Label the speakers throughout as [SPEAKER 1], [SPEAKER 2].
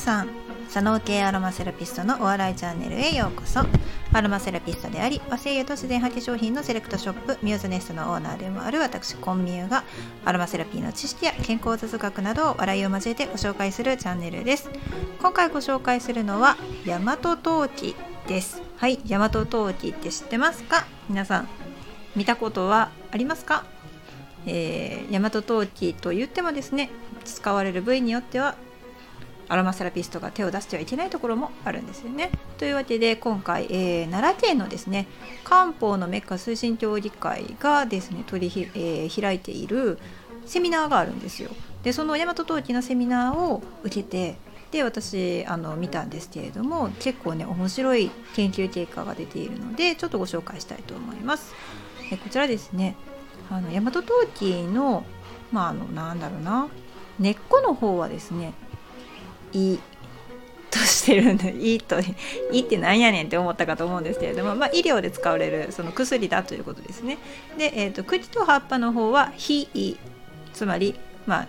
[SPEAKER 1] さん左脳系アロマセラピストのお笑いチャンネルへようこそ。アロマセラピストであり和製油と自然派化粧品のセレクトショップミューズネストのオーナーでもある私コンミューがアロマセラピーの知識や健康雑学などを笑いを交えてご紹介するチャンネルです。今回ご紹介するのは大和陶器です。はい大和陶器って知ってますか？皆さん見たことはありますか？えー、大和陶器と言ってもですね使われる部位によってはアロマセラピストが手を出してはいけないところもあるんですよね。というわけで今回、えー、奈良県のですね漢方のメッカ推進協議会がですね取りひ、えー、開いているセミナーがあるんですよ。でその大和陶器のセミナーを受けてで私あの見たんですけれども結構ね面白い研究結果が出ているのでちょっとご紹介したいと思います。えこちらですねあの大和陶器のまああのなんだろうな根っこの方はですねいいとしてるんで いいといいってなんやねんって思ったかと思うんですけれども、まあ、医療で使われるその薬だということですね。で、えーと、茎と葉っぱの方は非医つまり、まあ、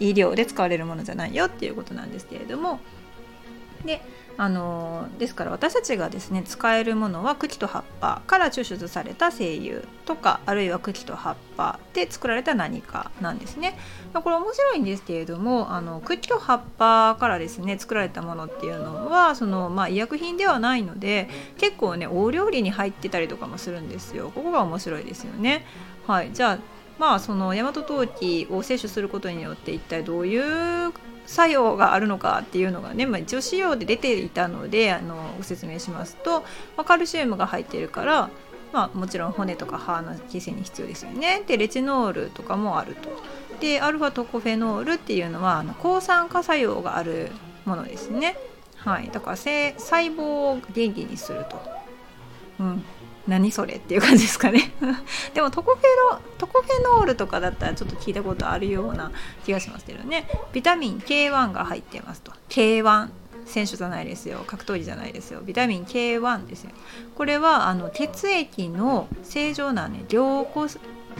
[SPEAKER 1] 医療で使われるものじゃないよっていうことなんですけれどもであのですから私たちがですね使えるものは茎と葉っぱから抽出された精油とかあるいは茎と葉っぱで作られた何かなんですね。これ面白いんですけれどもあの茎と葉っぱからですね作られたものっていうのはその、まあ、医薬品ではないので結構ねお料理に入ってたりとかもするんですよ。ここが面白いですよね。はい、じゃあまあその大和陶器を摂取することによって一体どういう作用があるのかっていうのがね、まあ、一応資料で出ていたのであのご説明しますと、まあ、カルシウムが入ってるから、まあ、もちろん骨とか歯の形成に必要ですよね。でレチノールとかもあると。でアルファトコフェノールっていうのはあの抗酸化作用があるものですね。はい。だから細胞を元気にすると。うん。何それっていう感じですかね。でもトコフェロトコフェノールとかだったらちょっと聞いたことあるような気がしますけどね。ビタミン K1 が入ってますと。K1 選手じゃないですよ。格闘技じゃないですよ。ビタミン K1 ですよ。これはあの血液の正常なね凝固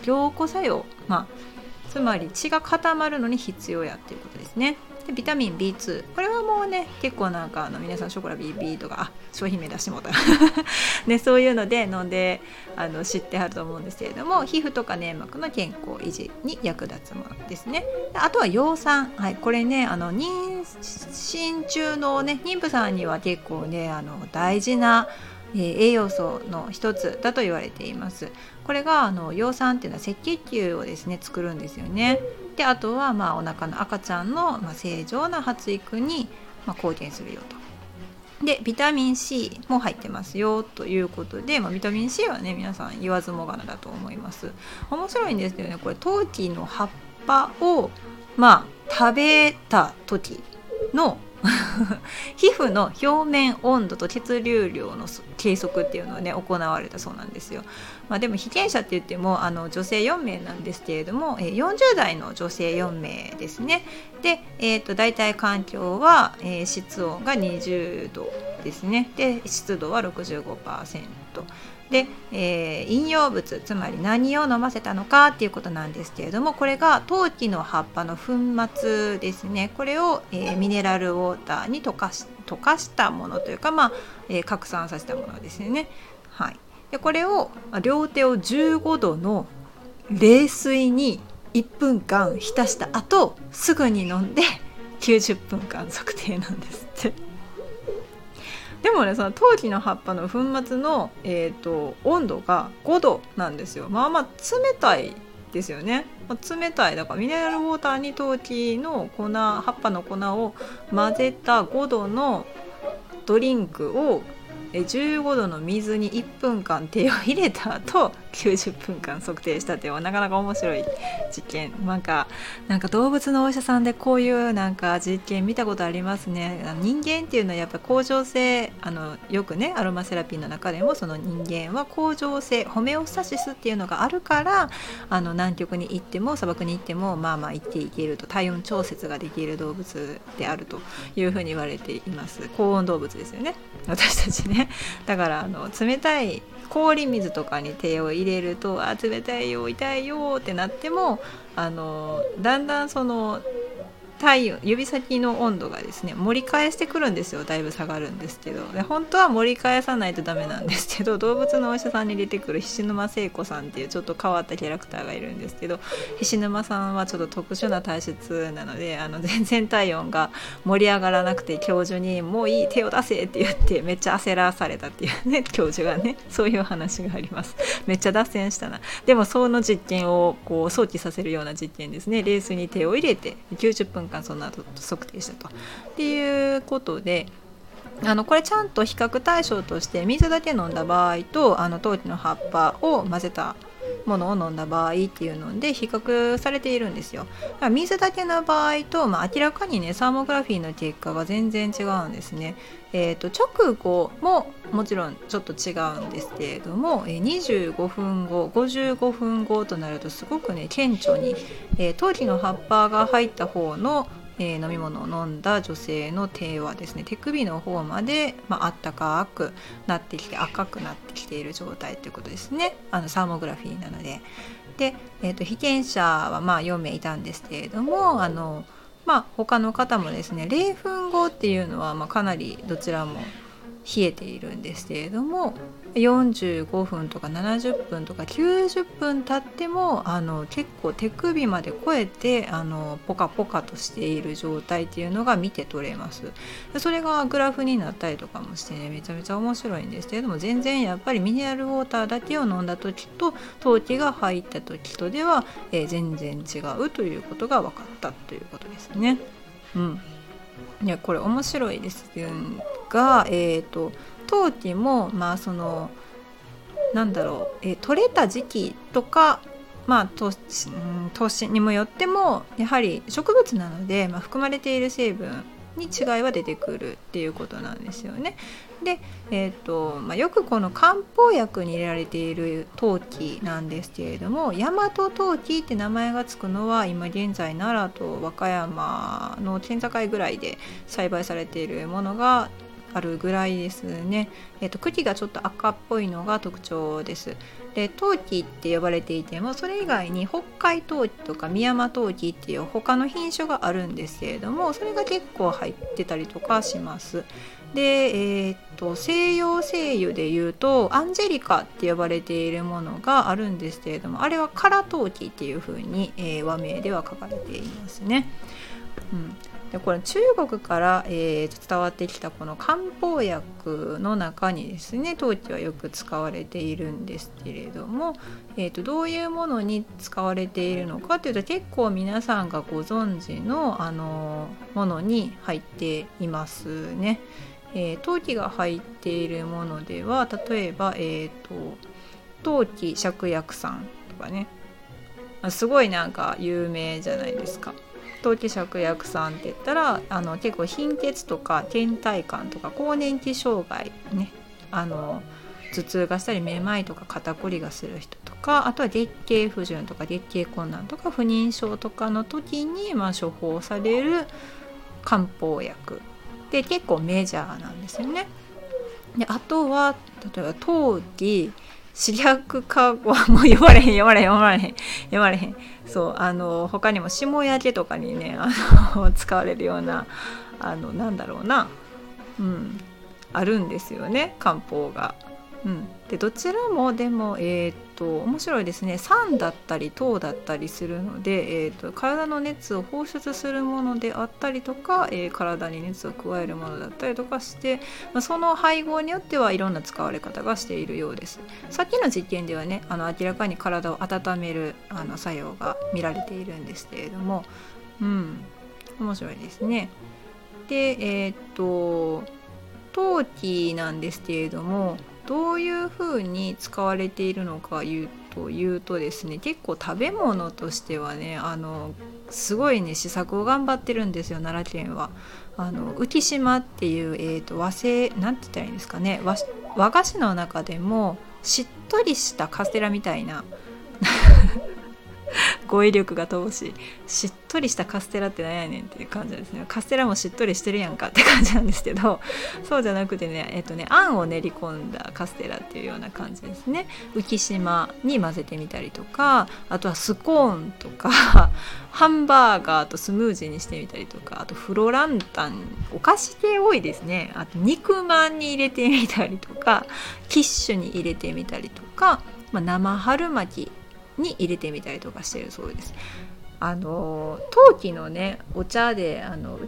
[SPEAKER 1] 凝固作用。まあつまり血が固まるのに必要やっていうことですね。でビタミン B2 これはもうね結構なんかあの皆さんショコラ BB とかあ商品名出してもうた。ね、そういうので飲んであの知ってはると思うんですけれども皮膚とか粘膜の健康維持に役立つものですね。あとは葉酸、はい、これねあの妊娠中のね妊婦さんには結構ねあの大事な、栄養素の一つだと言われています。これがあの葉酸っていうのは赤血球をですね作るんですよね。であとはまあお腹の赤ちゃんの、ま、正常な発育に、ま、貢献するよと。でビタミン C も入ってますよということで、まあ、ビタミン C はね皆さん言わずもがなだと思います。面白いんですけどねこれ陶器の葉っぱをまあ食べた時の 皮膚の表面温度と血流量の計測っていうのをね行われたそうなんですよ。まあ、でも被験者って言ってもあの女性4名なんですけれども、40代の女性4名ですね。で、えーと、大体環境は、えー、室温が20度ですね。で湿度は65%。で、えー、飲用物つまり何を飲ませたのかっていうことなんですけれどもこれが陶器の葉っぱの粉末ですねこれを、えー、ミネラルウォーターに溶かし溶かしたものというか、まあえー、拡散させたものですよね。はい、でこれを両手を15度の冷水に1分間浸した後すぐに飲んで90分間測定なんですって。でもねその陶器の葉っぱの粉末の、えーと、温度が5度なんですよ。まあまあ冷たいですよね、まあ、冷たいだからミネラルウォーターに陶器の粉葉っぱの粉を混ぜた5度のドリンクを15度の水に1分間手を入れた後90分間測定したっていうなかなか面白い実験。なんかなんか動物のお医者さんでこういうなんか実験見たことありますね。人間っていうのはやっぱ恒常性あのよくねアロマセラピーの中でもその人間は恒常性ホメオスタシスっていうのがあるからあの南極に行っても砂漠に行ってもまあまあ行っていけると体温調節ができる動物であるというふうに言われています。高温動物ですよね。私たちね。だからあの冷たい氷水とかに手を入れるとあ冷たいよ痛いよってなってもあのだんだんその体温指先の温度がですね盛り返してくるんですよ。だいぶ下がるんですけど。で本当は盛り返さないとダメなんですけど動物のお医者さんに出てくる菱沼聖子さんっていうちょっと変わったキャラクターがいるんですけど菱沼さんはちょっと特殊な体質なのであの 全然体温が盛り上がらなくて教授に「もういい手を出せ」って言ってめっちゃ焦らされたっていうね教授がねそういう話があります。めっちゃ脱線したな。でもその実験をこう想起させるような実験ですね。レースに手を入れて90分間その後測定したと。っていうことであのこれちゃんと比較対象として水だけ飲んだ場合とあの陶器の葉っぱを混ぜたものを飲んだ場合っていうので比較されているんですよ。水だけの場合と、まあ、明らかにねサーモグラフィーの結果が全然違うんですね。えーと、直後ももちろんちょっと違うんですけれども、え25分後55分後となるとすごくね顕著に、えー、陶器の葉っぱが入った方のえー、飲み物を飲んだ女性の手はですね手首の方まで、まあったかくなってきて赤くなってきている状態ということですねあのサーモグラフィーなので。で、えーと、被験者はまあ4名いたんですけれどもあの、まあ、他の方もですね0分後っていうのはまかなりどちらも冷えているんですけれども45分とか70分とか90分経ってもあの結構手首まで超えてあのポカポカとしている状態っていうのが見て取れますそれがグラフになったりとかもしてねめちゃめちゃ面白いんですけれども全然やっぱりミネラルウォーターだけを飲んだ時と陶器が入った時とでは、えー、全然違うということが分かったということですね。うんいやこれ面白いですが、えーと、陶器もまあそのなんだろう、えー、取れた時期とかまあ投資投資にもよってもやはり植物なので、まあ、含まれている成分に違いは出てくるっていうことなんですよね。で、えーとまあ、よくこの漢方薬に入れられている陶器なんですけれども大和陶器って名前が付くのは今現在奈良と和歌山の県境ぐらいで栽培されているものがあるぐらいですね、えーと、茎がちょっと赤っぽいのが特徴です。で陶器って呼ばれていてもそれ以外に北海陶器とか宮山陶器っていう他の品種があるんですけれどもそれが結構入ってたりとかします。で、えー、っと西洋精油でいうとアンジェリカって呼ばれているものがあるんですけれどもあれはカラ陶器っていうふうに、えー、和名では書かれていますね。うん、でこれ中国から、えー、伝わってきたこの漢方薬の中にですね陶器はよく使われているんですけれども、えーと、どういうものに使われているのかというと結構皆さんがご存知のあのものに入っていますね。えー、陶器が入っているものでは例えば、えーと、陶器芍薬散とかねすごいなんか有名じゃないですか。陶器芍薬散って言ったらあの結構貧血とか倦怠感とか更年期障害ねあの頭痛がしたりめまいとか肩こりがする人とかあとは月経不順とか月経困難とか不妊症とかの時に、まあ、処方される漢方薬で結構メジャーなんですよね。であとは例えば陶器視力かはもう読まれへん読まれへん読まれへん読まれへん。そうあの他にも霜焼けとかにねあの 使われるようなあのなんだろうな。うん。あるんですよね漢方が。うん、でどちらもでも、えーと、面白いですね。酸だったり糖だったりするので、えーと、体の熱を放出するものであったりとか、えー、体に熱を加えるものだったりとかして、まあ、その配合によってはいろんな使われ方がしているようです。さっきの実験ではねあの明らかに体を温めるあの作用が見られているんですけれどもうん面白いですね。でえっ、ー、と陶器なんですけれどもどういうふうに使われているのか言うというとですね結構食べ物としてはねあのすごいね試作を頑張ってるんですよ奈良県は。あの浮島っていう、えーと、和製なんて言ったらいいんですかね和菓子の中でもしっとりしたカステラみたいな語彙力が乏しい。しっとりしたカステラって何やねんっていう感じですね。カステラもしっとりしてるやんかって感じなんですけど そうじゃなくてねえっとねあんを練り込んだカステラっていうような感じですね。浮島に混ぜてみたりとかあとはスコーンとか ハンバーガーとスムージーにしてみたりとかあとフロランタンお菓子系多いですね。あと肉まんに入れてみたりとかキッシュに入れてみたりとか、まあ、生春巻きに入れてみたりとかしてるそうです。あの陶器のねお茶であの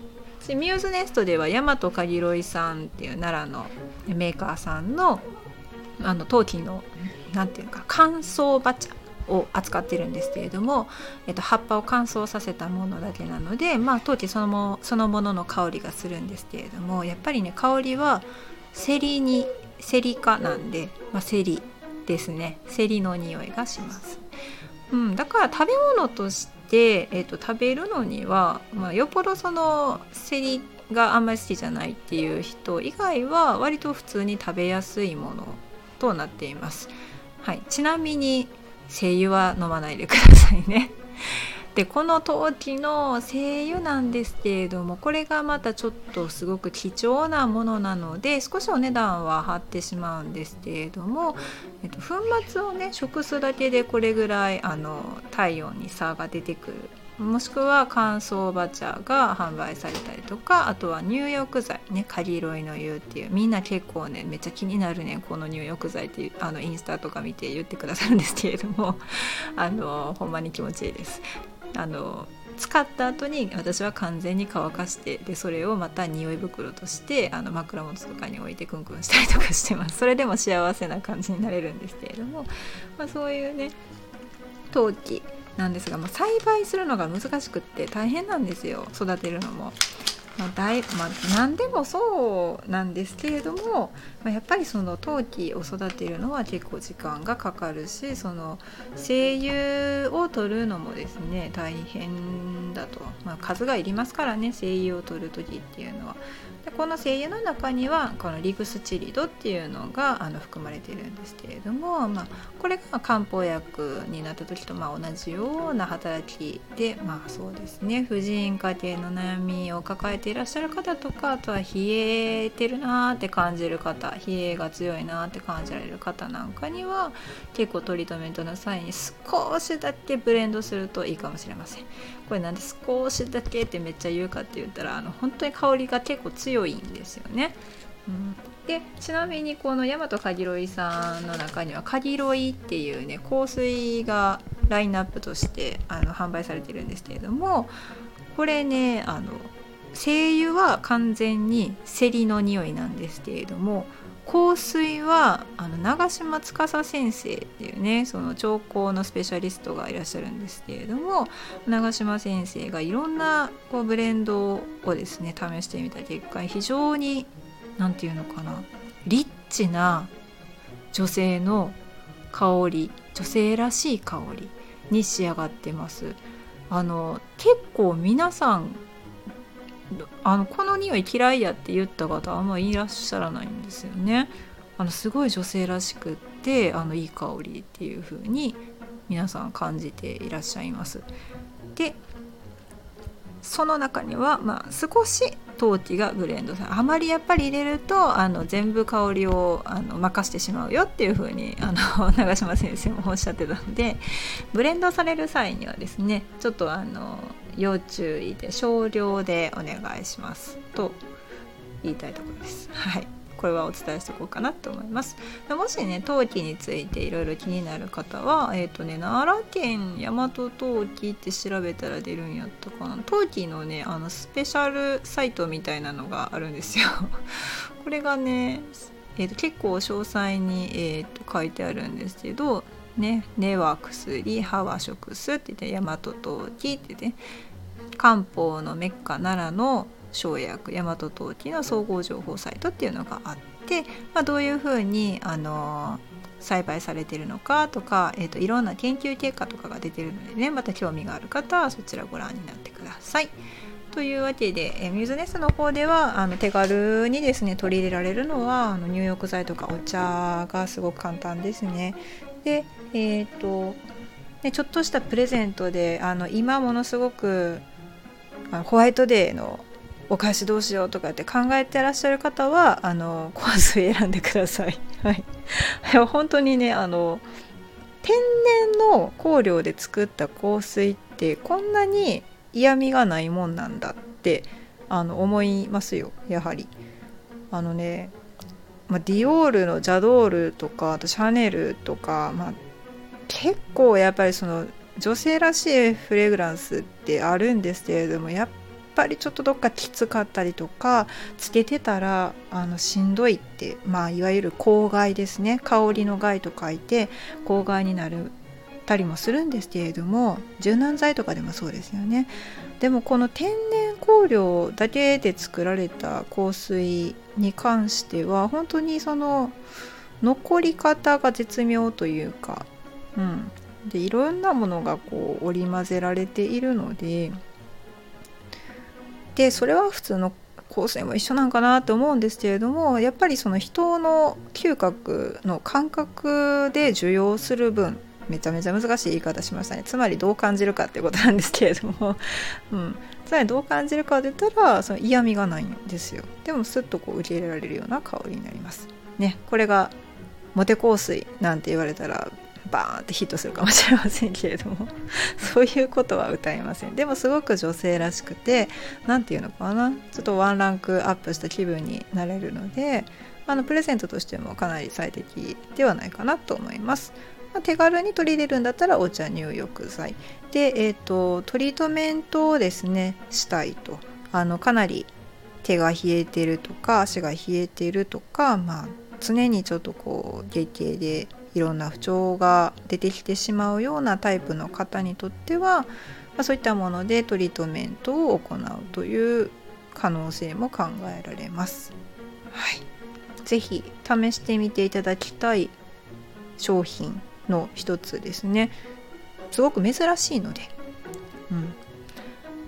[SPEAKER 1] ミューズネストでは大和かぎろいさんっていう奈良のメーカーさんのあの陶器のなんていうか乾燥馬茶を扱ってるんですけれども、えっと、葉っぱを乾燥させたものだけなので、まあ、陶器そのもそのものの香りがするんですけれどもやっぱりね香りはセリにセリ科なんで、まあ、セリですねセリの匂いがします。うん、だから食べ物として、えーと、食べるのには、まあ、よっぽどそのセリがあんまり好きじゃないっていう人以外は割と普通に食べやすいものとなっています。はい、ちなみに精油は飲まないでくださいね。でこの陶器の精油なんですけれどもこれがまたちょっとすごく貴重なものなので少しお値段は張ってしまうんですけれども、えっと、粉末をね食すだけでこれぐらいあの体温に差が出てくる。もしくは乾燥バチャが販売されたりとかあとは入浴剤ねカリロイの湯っていうみんな結構ねめっちゃ気になるねこの入浴剤っていうあのインスタとか見て言ってくださるんですけれどもあのほんまに気持ちいいです。あの使った後に私は完全に乾かしてでそれをまた匂い袋としてあの枕元とかに置いてクンクンしたりとかしてます それでも幸せな感じになれるんですけれども、まあ、そういうね陶器なんですが、まあ、栽培するのが難しくって大変なんですよ育てるのも。まあ大まあ、何でもそうなんですけれども、まあ、やっぱりその陶器を育てるのは結構時間がかかるしその精油を取るのもですね大変だと、まあ、数がいりますからね声優を取る時っていうのは。でこの精油の中にはこのリグスチリドっていうのがあの含まれているんですけれども、まあ、これが漢方薬になった時とまあ同じような働きでまあそうですね婦人科系の悩みを抱えていらっしゃる方とかあとは冷えてるなーって感じる方冷えが強いなって感じられる方なんかには結構トリートメントの際に少しだけブレンドするといいかもしれません。これなんで少しだけってめっちゃ言うかって言ったらあの本当に香りが結構強い強いんですよね。うん、でちなみにこの大和かぎろいさんの中にはかぎろいっていうね香水がラインナップとしてあの販売されてるんですけれどもこれねあの精油は完全にセリの匂いなんですけれども香水はあの長嶋司先生っていうねその調香のスペシャリストがいらっしゃるんですけれども長嶋先生がいろんなこうブレンドをですね試してみた結果非常に何て言うのかなリッチな女性の香り女性らしい香りに仕上がってます。あの結構皆さんあのこの匂い嫌いやって言った方あんまいらっしゃらないんですよね。あのすごい女性らしくってあのいい香りっていう風に皆さん感じていらっしゃいます。でその中には、まあ、少し陶器がブレンドされあまりやっぱり入れるとあの全部香りをあの任してしまうよっていう風にあの 長嶋先生もおっしゃってたのでブレンドされる際にはですねちょっとあの要注意で少量でお願いしますと言いたいところです。はいこれはお伝えしておこうかなと思います。もしね陶器についていろいろ気になる方はえっ、ー、とね奈良県大和陶器って調べたら出るんやったかな陶器のねあのスペシャルサイトみたいなのがあるんですよ。これがねえーと、結構詳細に、えーと書いてあるんですけどね、根は薬歯は食すって言って大和陶器ってね漢方のメッカ奈良の生薬大和陶器の総合情報サイトっていうのがあって、まあ、どういうふうにあの栽培されてるのかとか、えーと、いろんな研究結果とかが出てるのでねまた興味がある方はそちらご覧になってください。というわけで、えミューズネスの方ではあの手軽にですね取り入れられるのはあの入浴剤とかお茶がすごく簡単ですね。でえっ、ー、とでちょっとしたプレゼントであの今ものすごくホワイトデーのお返しどうしようとかって考えてらっしゃる方はあの香水選んでください。はい、本当にねあの天然の香料で作った香水ってこんなに嫌味がないもんなんだってあの思いますよやはり。あのね、まあ、ディオールのジャドールとかあとシャネルとか、まあ、結構やっぱりその女性らしいフレグランスってあるんですけれどもやっぱりちょっとどっかきつかったりとかつけてたらあのしんどいってまあいわゆる公害ですね。香りの害と書いて公害になるたりもするんですけれども柔軟剤とかでもそうですよね。でもこの天然香料だけで作られた香水に関しては本当にその残り方が絶妙というか、うん、でいろんなものがこう織り交ぜられているのででそれは普通の香水も一緒なんかなと思うんですけれどもやっぱりその人の嗅覚の感覚で受容する分めちゃめちゃ難しい言い方しましたね。つまりどう感じるかってことなんですけれども、うん、つまりどう感じるかって言ったらその嫌味がないんですよ。でもスッとこう受け入れられるような香りになります。ね。これがモテ香水なんて言われたらバーンってヒットするかもしれませんけれども。そういうことは歌いません。でもすごく女性らしくて何て言うのかな。ちょっとワンランクアップした気分になれるのであのプレゼントとしてもかなり最適ではないかなと思います。まあ、手軽に取り入れるんだったらお茶入浴剤。で、えーと、トリートメントをですねしたいと。あのかなり手が冷えてるとか足が冷えてるとか、まあ、常にちょっとこう月経でいろんな不調が出てきてしまうようなタイプの方にとっては、まあ、そういったものでトリートメントを行うという可能性も考えられます。はい、ぜひ試してみていただきたい商品の一つですね。すごく珍しいので、うん、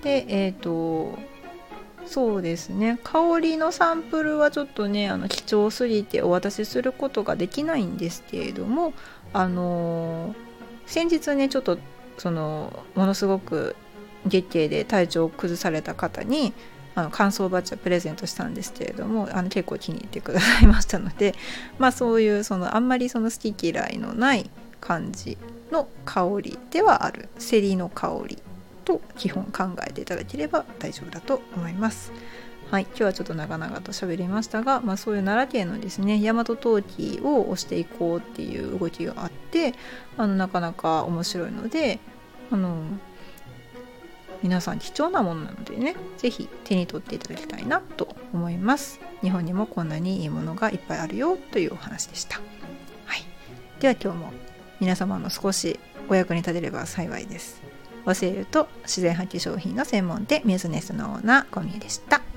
[SPEAKER 1] でえっ、ー、とそうですね。香りのサンプルはちょっとねあの貴重すぎてお渡しすることができないんですけれどもあのー、先日ねちょっとそのものすごく月経で体調を崩された方にあの乾燥バッジはプレゼントしたんですけれどもあの結構気に入ってくださいましたのでまあそういうそのあんまりその好き嫌いのない感じの香りではある。セリの香り。と基本考えていただければ大丈夫だと思います。はい、今日はちょっと長々と喋りましたが、まあ、そういう奈良県のですね大和陶器を押していこうっていう動きがあってあのなかなか面白いのであの皆さん貴重なものなのでね是非手に取っていただきたいなと思います日本にもこんなにいいものがいっぱいあるよというお話でした、はい、では今日も皆様の少しお役に立てれば幸いです。教えると自然発揮商品の専門店ミューズネスのオーナー小宮でした。